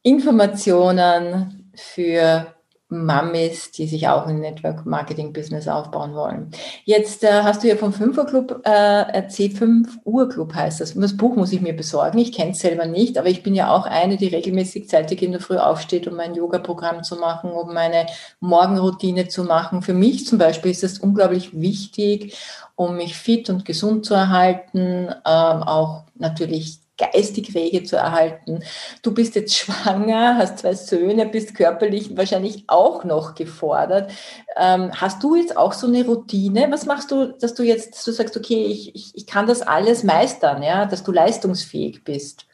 Informationen für Mamis, die sich auch ein Network Marketing Business aufbauen wollen. Jetzt äh, hast du ja vom 5 Uhr Club äh, erzählt, 5 Uhr Club heißt das. Das Buch muss ich mir besorgen. Ich kenne es selber nicht, aber ich bin ja auch eine, die regelmäßig zeitig in der Früh aufsteht, um mein Yoga-Programm zu machen, um meine Morgenroutine zu machen. Für mich zum Beispiel ist das unglaublich wichtig, um mich fit und gesund zu erhalten, ähm, auch natürlich geistig rege zu erhalten. Du bist jetzt schwanger, hast zwei Söhne, bist körperlich wahrscheinlich auch noch gefordert. Ähm, hast du jetzt auch so eine Routine? Was machst du, dass du jetzt, dass du sagst, okay, ich, ich, ich kann das alles meistern, ja, dass du leistungsfähig bist?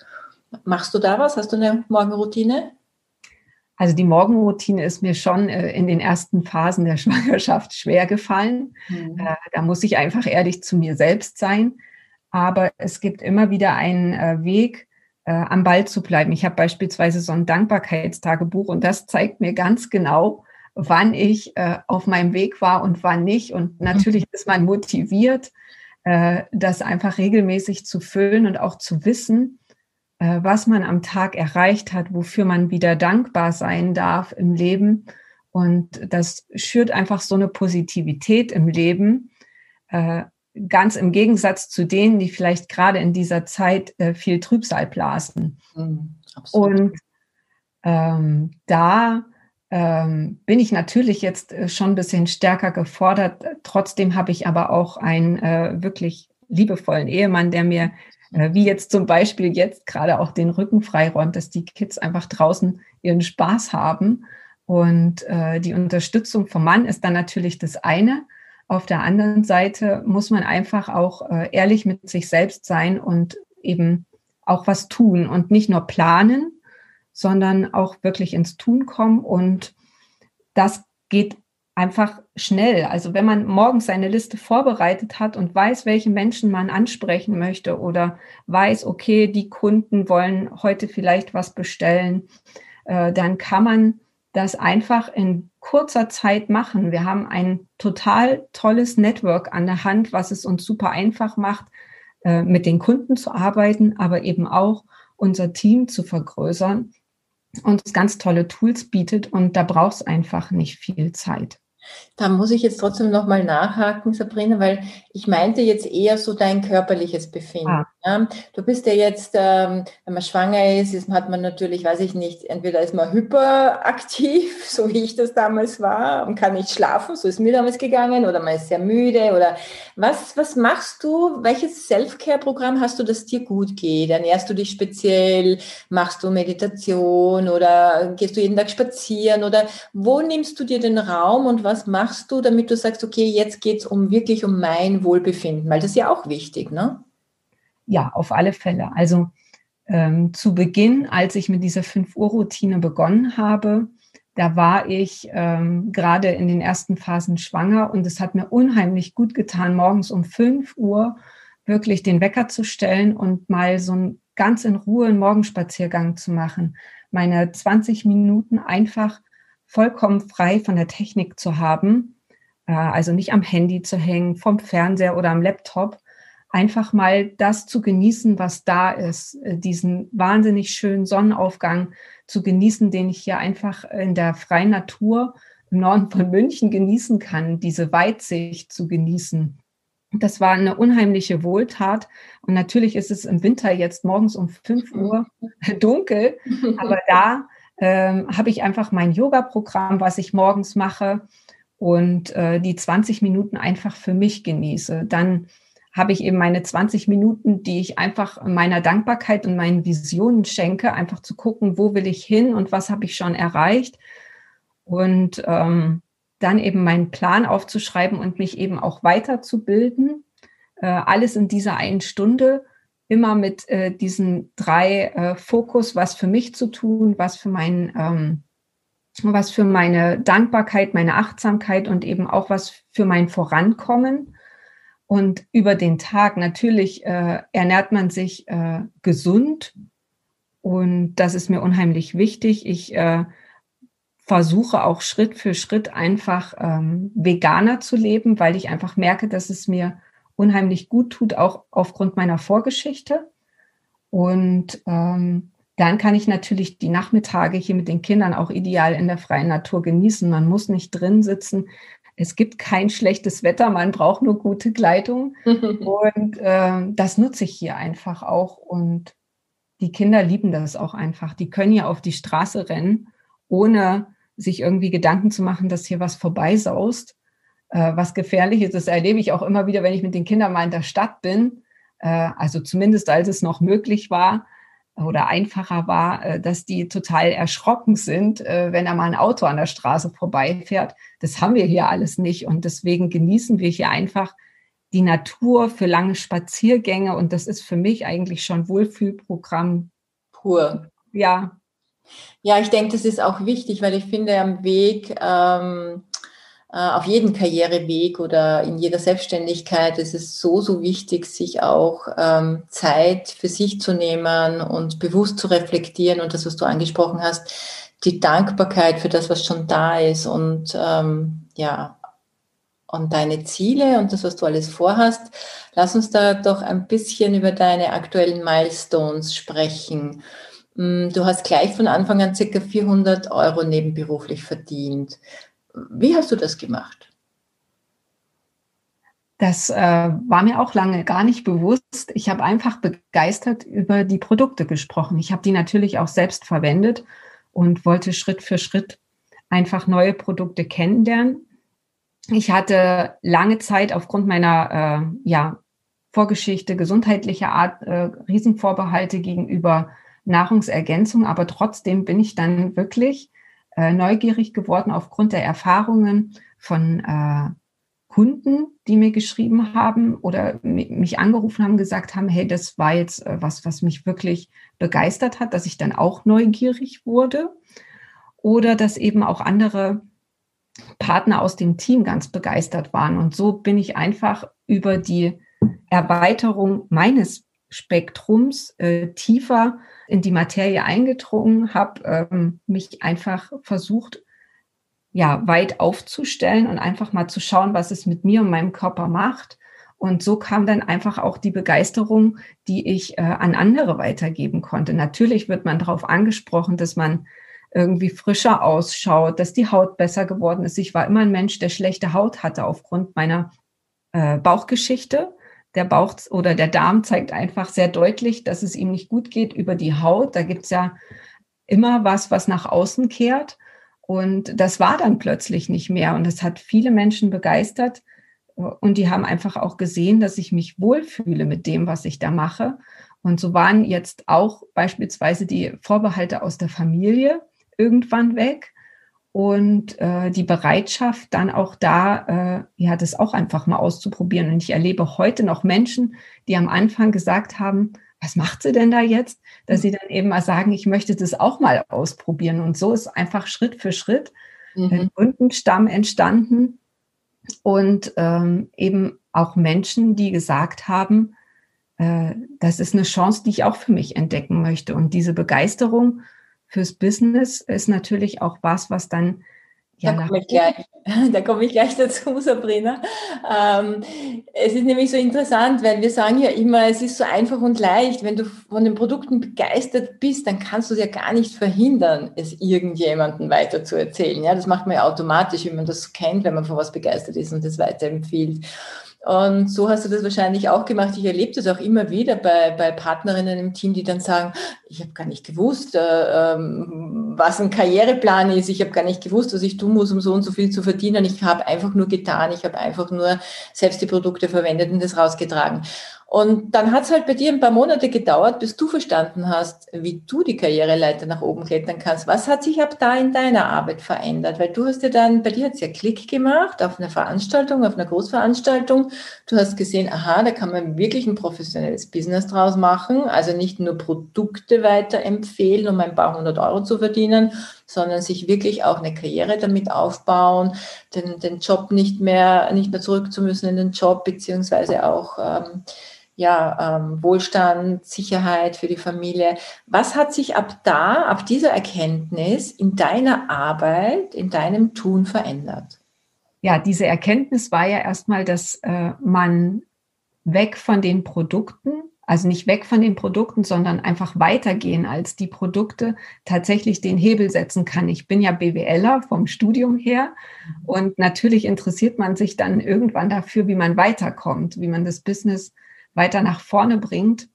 Machst du da was? Hast du eine Morgenroutine? Also die Morgenroutine ist mir schon äh, in den ersten Phasen der Schwangerschaft schwer gefallen. Mhm. Äh, da muss ich einfach ehrlich zu mir selbst sein aber es gibt immer wieder einen äh, Weg, äh, am Ball zu bleiben. Ich habe beispielsweise so ein Dankbarkeitstagebuch und das zeigt mir ganz genau, wann ich äh, auf meinem Weg war und wann nicht. Und mhm. natürlich ist man motiviert, äh, das einfach regelmäßig zu füllen und auch zu wissen, äh, was man am Tag erreicht hat, wofür man wieder dankbar sein darf im Leben. Und das schürt einfach so eine Positivität im Leben. Ganz im Gegensatz zu denen, die vielleicht gerade in dieser Zeit äh, viel Trübsal blasen. Mhm, und ähm, da ähm, bin ich natürlich jetzt äh, schon ein bisschen stärker gefordert. Trotzdem habe ich aber auch einen äh, wirklich liebevollen Ehemann, der mir, äh, wie jetzt zum Beispiel jetzt gerade auch den Rücken freiräumt, dass die Kids einfach draußen ihren Spaß haben. Und äh, die Unterstützung vom Mann ist dann natürlich das eine. Auf der anderen Seite muss man einfach auch äh, ehrlich mit sich selbst sein und eben auch was tun und nicht nur planen, sondern auch wirklich ins Tun kommen. Und das geht einfach schnell. Also wenn man morgens seine Liste vorbereitet hat und weiß, welche Menschen man ansprechen möchte oder weiß, okay, die Kunden wollen heute vielleicht was bestellen, äh, dann kann man das einfach in kurzer Zeit machen. Wir haben ein total tolles Network an der Hand, was es uns super einfach macht, äh, mit den Kunden zu arbeiten, aber eben auch unser Team zu vergrößern und ganz tolle Tools bietet. Und da braucht es einfach nicht viel Zeit. Da muss ich jetzt trotzdem nochmal nachhaken, Sabrina, weil ich meinte jetzt eher so dein körperliches Befinden. Ah. Ja? Du bist ja jetzt, ähm, wenn man schwanger ist, ist, hat man natürlich, weiß ich nicht, entweder ist man hyperaktiv, so wie ich das damals war, und kann nicht schlafen, so ist mir damals gegangen, oder man ist sehr müde, oder was, was machst du? Welches Self-Care-Programm hast du, das dir gut geht? Ernährst du dich speziell? Machst du Meditation oder gehst du jeden Tag spazieren? Oder wo nimmst du dir den Raum und was machst du, damit du sagst, okay, jetzt geht es um wirklich um mein Wohlbefinden, weil das ist ja auch wichtig, ne? Ja, auf alle Fälle. Also ähm, zu Beginn, als ich mit dieser 5-Uhr-Routine begonnen habe, da war ich ähm, gerade in den ersten Phasen schwanger und es hat mir unheimlich gut getan, morgens um 5 Uhr wirklich den Wecker zu stellen und mal so ein ganz in Ruhe einen Morgenspaziergang zu machen. Meine 20 Minuten einfach vollkommen frei von der Technik zu haben, äh, also nicht am Handy zu hängen, vom Fernseher oder am Laptop, einfach mal das zu genießen, was da ist, äh, diesen wahnsinnig schönen Sonnenaufgang zu genießen, den ich hier einfach in der freien Natur im Norden von München genießen kann, diese Weitsicht zu genießen. Das war eine unheimliche Wohltat. Und natürlich ist es im Winter jetzt morgens um 5 Uhr dunkel, aber da ähm, habe ich einfach mein Yoga-Programm, was ich morgens mache und äh, die 20 Minuten einfach für mich genieße. Dann habe ich eben meine 20 Minuten, die ich einfach meiner Dankbarkeit und meinen Visionen schenke, einfach zu gucken, wo will ich hin und was habe ich schon erreicht. Und ähm, dann eben meinen Plan aufzuschreiben und mich eben auch weiterzubilden. Äh, alles in dieser einen Stunde, immer mit äh, diesen drei äh, Fokus, was für mich zu tun, was für mein, ähm, was für meine Dankbarkeit, meine Achtsamkeit und eben auch was für mein Vorankommen. Und über den Tag natürlich äh, ernährt man sich äh, gesund und das ist mir unheimlich wichtig. Ich äh, versuche auch Schritt für Schritt einfach ähm, veganer zu leben, weil ich einfach merke, dass es mir unheimlich gut tut, auch aufgrund meiner Vorgeschichte. Und ähm, dann kann ich natürlich die Nachmittage hier mit den Kindern auch ideal in der freien Natur genießen. Man muss nicht drin sitzen. Es gibt kein schlechtes Wetter, man braucht nur gute Kleidung. und äh, das nutze ich hier einfach auch. Und die Kinder lieben das auch einfach. Die können ja auf die Straße rennen, ohne sich irgendwie Gedanken zu machen, dass hier was vorbeisaust, äh, was gefährlich ist. Das erlebe ich auch immer wieder, wenn ich mit den Kindern mal in der Stadt bin. Äh, also zumindest als es noch möglich war oder einfacher war, äh, dass die total erschrocken sind, äh, wenn da mal ein Auto an der Straße vorbeifährt. Das haben wir hier alles nicht. Und deswegen genießen wir hier einfach die Natur für lange Spaziergänge. Und das ist für mich eigentlich schon Wohlfühlprogramm. Pur. Ja, ja, ich denke, das ist auch wichtig, weil ich finde, am Weg, ähm, äh, auf jedem Karriereweg oder in jeder Selbstständigkeit ist es so, so wichtig, sich auch ähm, Zeit für sich zu nehmen und bewusst zu reflektieren und das, was du angesprochen hast, die Dankbarkeit für das, was schon da ist und ähm, ja, und deine Ziele und das, was du alles vorhast. Lass uns da doch ein bisschen über deine aktuellen Milestones sprechen. Mm, du hast gleich von Anfang an ca. 400 Euro nebenberuflich verdient. Wie hast du das gemacht? Das äh, war mir auch lange gar nicht bewusst. Ich habe einfach begeistert über die Produkte gesprochen. Ich habe die natürlich auch selbst verwendet und wollte Schritt für Schritt einfach neue Produkte kennenlernen. Ich hatte lange Zeit aufgrund meiner äh, ja, Vorgeschichte gesundheitlicher Art äh, Riesenvorbehalte gegenüber Nahrungsergänzung, aber trotzdem bin ich dann wirklich äh, neugierig geworden aufgrund der Erfahrungen von äh, Kunden, die mir geschrieben haben oder mich angerufen haben, gesagt haben, hey, das war jetzt äh, was, was mich wirklich begeistert hat, dass ich dann auch neugierig wurde oder dass eben auch andere Partner aus dem Team ganz begeistert waren. Und so bin ich einfach über die Erweiterung meines Spektrums äh, tiefer in die Materie eingedrungen, habe ähm, mich einfach versucht, ja, weit aufzustellen und einfach mal zu schauen, was es mit mir und meinem Körper macht. Und so kam dann einfach auch die Begeisterung, die ich äh, an andere weitergeben konnte. Natürlich wird man darauf angesprochen, dass man irgendwie frischer ausschaut, dass die Haut besser geworden ist. Ich war immer ein Mensch, der schlechte Haut hatte aufgrund meiner äh, Bauchgeschichte der Bauch oder der Darm zeigt einfach sehr deutlich, dass es ihm nicht gut geht über die Haut. Da gibt es ja immer was, was nach außen kehrt. Und das war dann plötzlich nicht mehr. Und das hat viele Menschen begeistert. Und die haben einfach auch gesehen, dass ich mich wohlfühle mit dem, was ich da mache. Und so waren jetzt auch beispielsweise die Vorbehalte aus der Familie irgendwann weg und äh, die Bereitschaft dann auch da, äh, ja, das auch einfach mal auszuprobieren. Und ich erlebe heute noch Menschen, die am Anfang gesagt haben, was macht sie denn da jetzt? Dass sie dann eben mal sagen, ich möchte das auch mal ausprobieren. Und so ist einfach Schritt für Schritt mhm. ein Kundenstamm entstanden und ähm, eben auch Menschen, die gesagt haben, äh, das ist eine Chance, die ich auch für mich entdecken möchte. Und diese Begeisterung fürs Business ist natürlich auch was, was dann Ja, da komme ich, gleich, da komme ich gleich dazu, Sabrina. Ähm, es ist nämlich so interessant, weil wir sagen ja immer, es ist so einfach und leicht. Wenn du von den Produkten begeistert bist, dann kannst du es ja gar nicht verhindern, es irgendjemandem weiter zu erzählen. Ja, das macht man ja automatisch, wie man das kennt, wenn man von was begeistert ist und das weiterempfiehlt. Und so hast du das wahrscheinlich auch gemacht. Ich erlebe das auch immer wieder bei, bei Partnerinnen im Team, die dann sagen, ich habe gar nicht gewusst, äh, ähm, was ein Karriereplan ist. Ich habe gar nicht gewusst, was ich tun muss, um so und so viel zu verdienen. Ich habe einfach nur getan. Ich habe einfach nur selbst die Produkte verwendet und das rausgetragen. Und dann hat es halt bei dir ein paar Monate gedauert, bis du verstanden hast, wie du die Karriereleiter nach oben klettern kannst. Was hat sich ab da in deiner Arbeit verändert? Weil du hast ja dann, bei dir hat es ja Klick gemacht auf einer Veranstaltung, auf einer Großveranstaltung. Du hast gesehen, aha, da kann man wirklich ein professionelles Business draus machen. Also nicht nur Produkte weiterempfehlen, um ein paar hundert Euro zu verdienen, sondern sich wirklich auch eine Karriere damit aufbauen, den, den Job nicht mehr, nicht mehr zurück zu müssen in den Job, beziehungsweise auch ähm, ja, ähm, Wohlstand, Sicherheit für die Familie. Was hat sich ab da, ab dieser Erkenntnis in deiner Arbeit, in deinem Tun verändert? Ja, diese Erkenntnis war ja erstmal, dass äh, man weg von den Produkten, also nicht weg von den Produkten, sondern einfach weitergehen als die Produkte, tatsächlich den Hebel setzen kann. Ich bin ja BWLer vom Studium her und natürlich interessiert man sich dann irgendwann dafür, wie man weiterkommt, wie man das Business weiter nach vorne bringt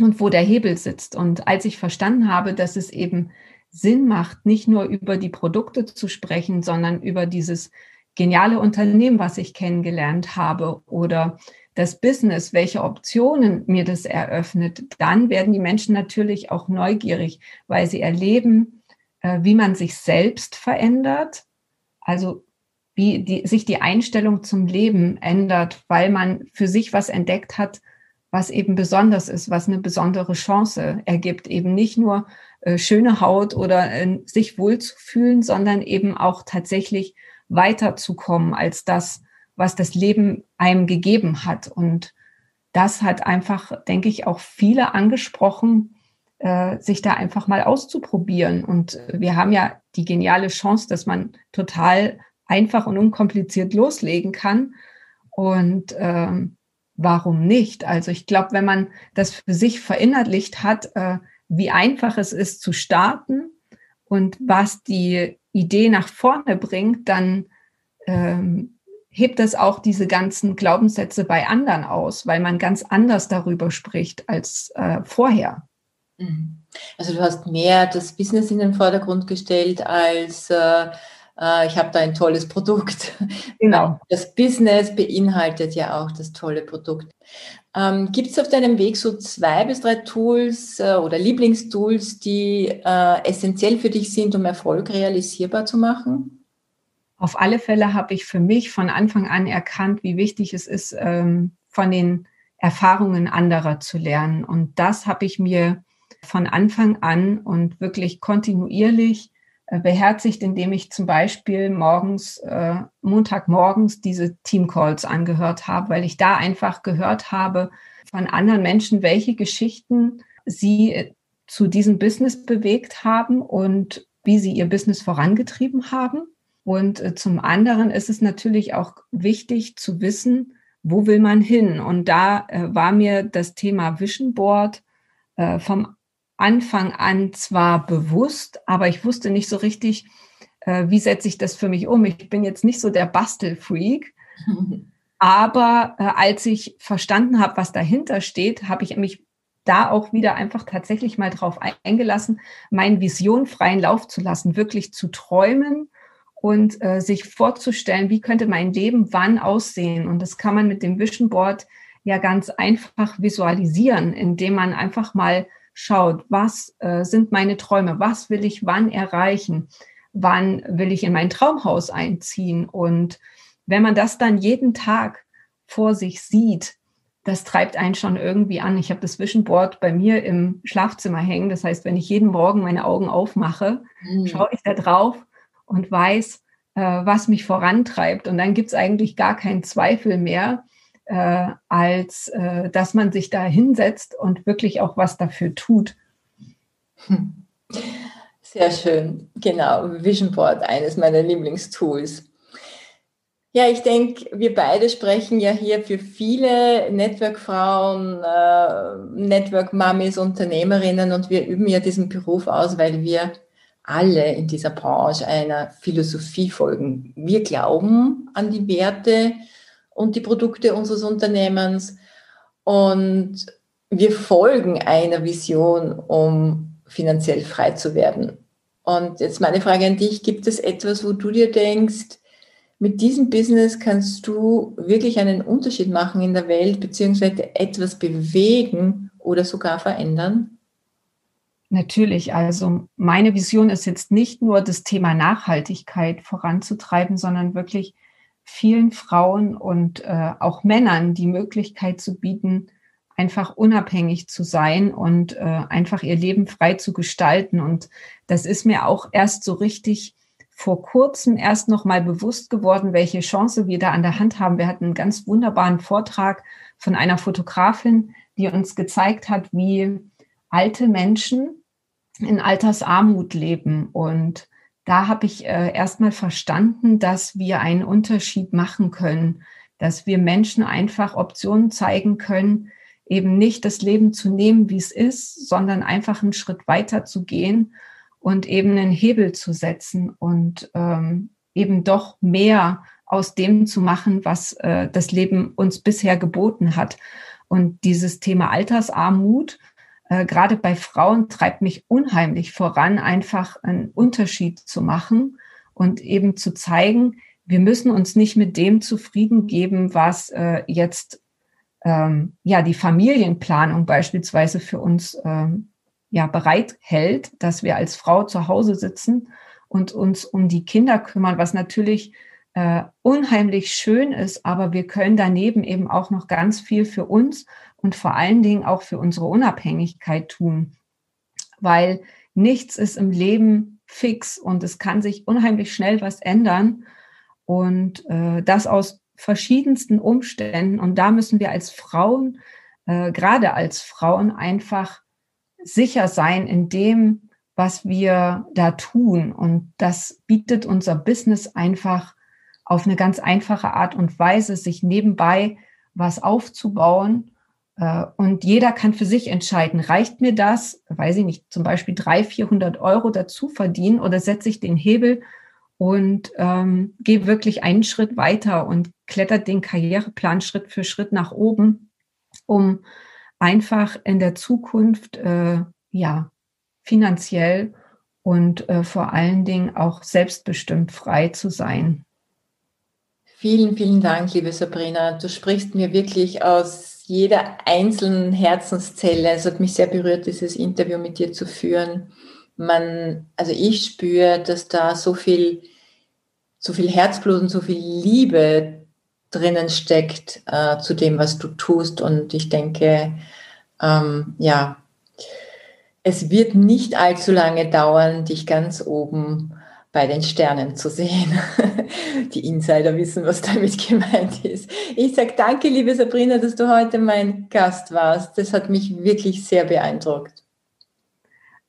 und wo der Hebel sitzt. Und als ich verstanden habe, dass es eben Sinn macht, nicht nur über die Produkte zu sprechen, sondern über dieses geniale Unternehmen, was ich kennengelernt habe oder das Business, welche Optionen mir das eröffnet, dann werden die Menschen natürlich auch neugierig, weil sie erleben, äh, wie man sich selbst verändert. Also wie die, sich die Einstellung zum Leben ändert, weil man für sich was entdeckt hat, was eben besonders ist, was eine besondere Chance ergibt, eben nicht nur äh, schöne Haut oder äh, sich wohlzufühlen, sondern eben auch tatsächlich weiterzukommen als das, was das Leben einem gegeben hat. Und das hat einfach, denke ich, auch viele angesprochen, äh, sich da einfach mal auszuprobieren. Und wir haben ja die geniale Chance, dass man total einfach und unkompliziert loslegen kann. Und ähm, warum nicht? Also ich glaube, wenn man das für sich verinnerlicht hat, äh, wie einfach es ist zu starten und was die Idee nach vorne bringt, dann ähm, hebt das auch diese ganzen Glaubenssätze bei anderen aus, weil man ganz anders darüber spricht als äh, vorher. Mhm. Also du hast mehr das Business in den Vordergrund gestellt als äh, ich habe da ein tolles Produkt. Genau. Das Business beinhaltet ja auch das tolle Produkt. Ähm, Gibt es auf deinem Weg so zwei bis drei Tools äh, oder Lieblingstools, die äh, essentiell für dich sind, um Erfolg realisierbar zu machen? Auf alle Fälle habe ich für mich von Anfang an erkannt, wie wichtig es ist, ähm, von den Erfahrungen anderer zu lernen. Und das habe ich mir von Anfang an und wirklich kontinuierlich äh, beherzigt, indem ich zum Beispiel morgens, äh, Montagmorgens diese Teamcalls angehört habe, weil ich da einfach gehört habe von anderen Menschen, welche Geschichten sie äh, zu diesem Business bewegt haben und wie sie ihr Business vorangetrieben haben. Und äh, zum anderen ist es natürlich auch wichtig zu wissen, wo will man hin? Und da äh, war mir das Thema Vision Board äh, vom Anfang an zwar bewusst, aber ich wusste nicht so richtig, äh, wie setze ich das für mich um. Ich bin jetzt nicht so der Bastelfreak. Aber äh, als ich verstanden habe, was dahinter steht, habe ich mich da auch wieder einfach tatsächlich mal drauf eingelassen, meinen Vision freien Lauf zu lassen, wirklich zu träumen und äh, sich vorzustellen, wie könnte mein Leben wann aussehen. Und das kann man mit dem Vision Board ja ganz einfach visualisieren, indem man einfach mal schaut, was äh, sind meine Träume, was will ich wann erreichen, wann will ich in mein Traumhaus einziehen. Und wenn man das dann jeden Tag vor sich sieht, das treibt einen schon irgendwie an. Ich habe das Vision Board bei mir im Schlafzimmer hängen. Das heißt, wenn ich jeden Morgen meine Augen aufmache, mhm. schaue ich da drauf und weiß, äh, was mich vorantreibt. Und dann gibt es eigentlich gar keinen Zweifel mehr, äh, als äh, dass man sich da hinsetzt und wirklich auch was dafür tut. Hm. Sehr schön, genau. Vision Board, eines meiner Lieblingstools. Ja, ich denke, wir beide sprechen ja hier für viele Network-Frauen, äh, Network-Mummies, Unternehmerinnen und wir üben ja diesen Beruf aus, weil wir alle in dieser Branche einer Philosophie folgen. Wir glauben an die Werte und die Produkte unseres Unternehmens und wir folgen einer Vision, um finanziell frei zu werden. Und jetzt meine Frage an dich, gibt es etwas, wo du dir denkst, mit diesem Business kannst du wirklich einen Unterschied machen in der Welt, beziehungsweise etwas bewegen oder sogar verändern? Natürlich, also meine Vision ist jetzt nicht nur das Thema Nachhaltigkeit voranzutreiben, sondern wirklich vielen Frauen und äh, auch Männern die Möglichkeit zu bieten, einfach unabhängig zu sein und äh, einfach ihr Leben frei zu gestalten. Und das ist mir auch erst so richtig vor kurzem erst noch mal bewusst geworden, welche Chance wir da an der Hand haben. Wir hatten einen ganz wunderbaren Vortrag von einer Fotografin, die uns gezeigt hat, wie alte Menschen in Altersarmut leben. Und da habe ich äh, erstmal verstanden, dass wir einen Unterschied machen können, dass wir Menschen einfach Optionen zeigen können, eben nicht das Leben zu nehmen, wie es ist, sondern einfach einen Schritt weiter zu gehen und eben einen Hebel zu setzen und ähm, eben doch mehr aus dem zu machen, was äh, das Leben uns bisher geboten hat. Und dieses Thema Altersarmut, äh, gerade bei Frauen treibt mich unheimlich voran, einfach einen Unterschied zu machen und eben zu zeigen, wir müssen uns nicht mit dem zufrieden geben, was äh, jetzt ähm, ja die Familienplanung beispielsweise für uns ähm, ja bereithält, dass wir als Frau zu Hause sitzen und uns um die Kinder kümmern, was natürlich äh, unheimlich schön ist, aber wir können daneben eben auch noch ganz viel für uns und vor allen Dingen auch für unsere Unabhängigkeit tun, weil nichts ist im Leben fix und es kann sich unheimlich schnell was ändern und äh, das aus verschiedensten Umständen. Und da müssen wir als Frauen, äh, gerade als Frauen einfach sicher sein in dem, was wir da tun. Und das bietet unser Business einfach auf eine ganz einfache Art und Weise, sich nebenbei was aufzubauen äh, und jeder kann für sich entscheiden, reicht mir das, weiß ich nicht, zum Beispiel 300, 400 Euro dazu verdienen oder setze ich den Hebel und ähm, gehe wirklich einen Schritt weiter und klettert den Karriereplan Schritt für Schritt nach oben, um einfach in der Zukunft äh, ja finanziell und äh, vor allen Dingen auch selbstbestimmt frei zu sein. Vielen, vielen Dank, liebe Sabrina. Du sprichst mir wirklich aus jeder einzelnen Herzenszelle. Es hat mich sehr berührt, dieses Interview mit dir zu führen. Man, also ich spüre, dass da so viel, so viel Herzblut und so viel Liebe drinnen steckt äh, zu dem, was du tust. Und ich denke, ähm, ja, es wird nicht allzu lange dauern, dich ganz oben bei den Sternen zu sehen. Die Insider wissen, was damit gemeint ist. Ich sage danke, liebe Sabrina, dass du heute mein Gast warst. Das hat mich wirklich sehr beeindruckt.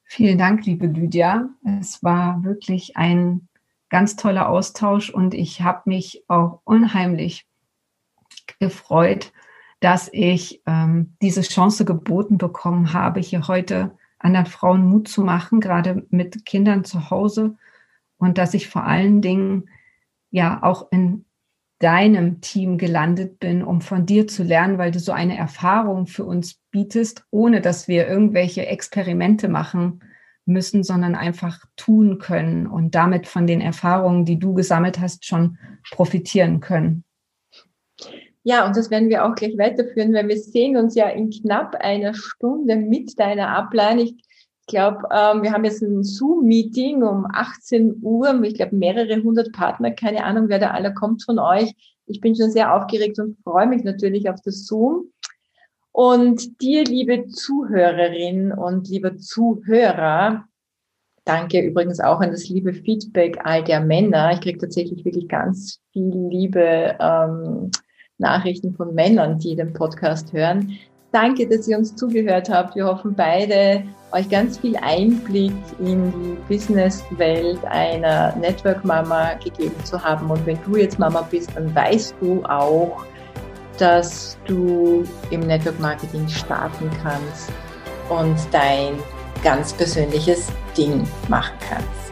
Vielen Dank, liebe Lydia. Es war wirklich ein ganz toller Austausch und ich habe mich auch unheimlich gefreut, dass ich ähm, diese Chance geboten bekommen habe, hier heute anderen Frauen Mut zu machen, gerade mit Kindern zu Hause und dass ich vor allen Dingen ja auch in deinem Team gelandet bin, um von dir zu lernen, weil du so eine Erfahrung für uns bietest, ohne dass wir irgendwelche Experimente machen müssen, sondern einfach tun können und damit von den Erfahrungen, die du gesammelt hast, schon profitieren können. Ja, und das werden wir auch gleich weiterführen, weil wir sehen uns ja in knapp einer Stunde mit deiner Ablein. Ich glaube, ähm, wir haben jetzt ein Zoom-Meeting um 18 Uhr. Ich glaube, mehrere hundert Partner. Keine Ahnung, wer da aller kommt von euch. Ich bin schon sehr aufgeregt und freue mich natürlich auf das Zoom. Und dir, liebe Zuhörerin und lieber Zuhörer, danke übrigens auch an das liebe Feedback all der Männer. Ich kriege tatsächlich wirklich ganz viel liebe ähm, Nachrichten von Männern, die den Podcast hören. Danke, dass ihr uns zugehört habt. Wir hoffen beide, euch ganz viel Einblick in die Businesswelt einer Network Mama gegeben zu haben. Und wenn du jetzt Mama bist, dann weißt du auch, dass du im Network Marketing starten kannst und dein ganz persönliches Ding machen kannst.